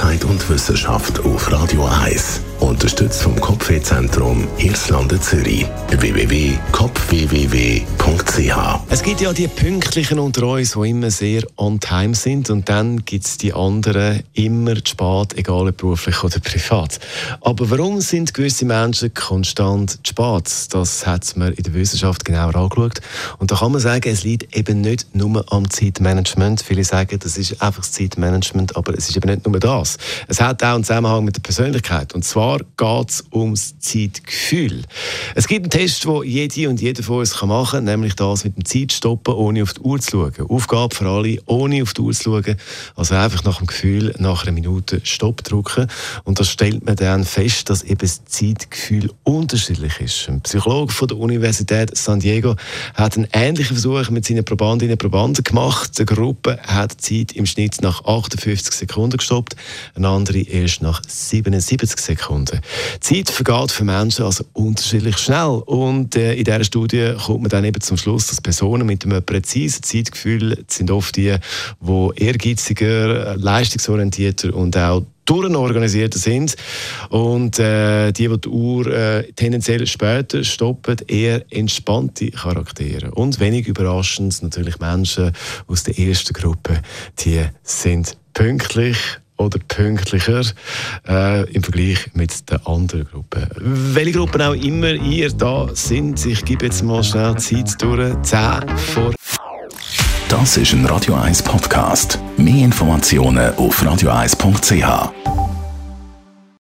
Gesundheit und Wissenschaft auf Radio 1. Unterstützt vom Kopfwehzentrum Irlande Zürich. www.kopfwww.ch Es gibt ja die Pünktlichen unter uns, die immer sehr on time sind und dann gibt es die anderen immer zu spät, egal ob beruflich oder privat. Aber warum sind gewisse Menschen konstant zu spät? Das hat man in der Wissenschaft genauer angeschaut. Und da kann man sagen, es liegt eben nicht nur am Zeitmanagement. Viele sagen, das ist einfach das Zeitmanagement, aber es ist eben nicht nur das. Es hat auch einen Zusammenhang mit der Persönlichkeit. Und zwar geht es ums Zeitgefühl. Es gibt einen Test, den jede und jeder von uns machen kann, nämlich das mit dem Zeitstoppen, ohne auf die Uhr zu schauen. Aufgabe für alle, ohne auf die Uhr zu schauen. Also einfach nach dem Gefühl, nach einer Minute Stopp drücken. Und da stellt man dann fest, dass eben das Zeitgefühl unterschiedlich ist. Ein Psychologe von der Universität San Diego hat einen ähnlichen Versuch mit seinen Probandinnen und Probanden gemacht. Die Gruppe hat die Zeit im Schnitt nach 58 Sekunden gestoppt, eine andere erst nach 77 Sekunden. Die Zeit vergeht für Menschen also unterschiedlich schnell und äh, in dieser Studie kommt man dann eben zum Schluss, dass Personen mit einem präzisen Zeitgefühl sind oft die, die ehrgeiziger, leistungsorientierter und auch durchorganisierter sind und äh, die, die die Uhr äh, tendenziell später stoppen, eher entspannte Charaktere. Und wenig überraschend natürlich Menschen aus der ersten Gruppe, die sind pünktlich oder pünktlicher äh, im Vergleich mit den anderen Gruppen. Welche Gruppen auch immer ihr da sind, ich gebe jetzt mal schnell Zeit durch. 10 vor. Das ist ein Radio 1 Podcast. Mehr Informationen auf radio1.ch.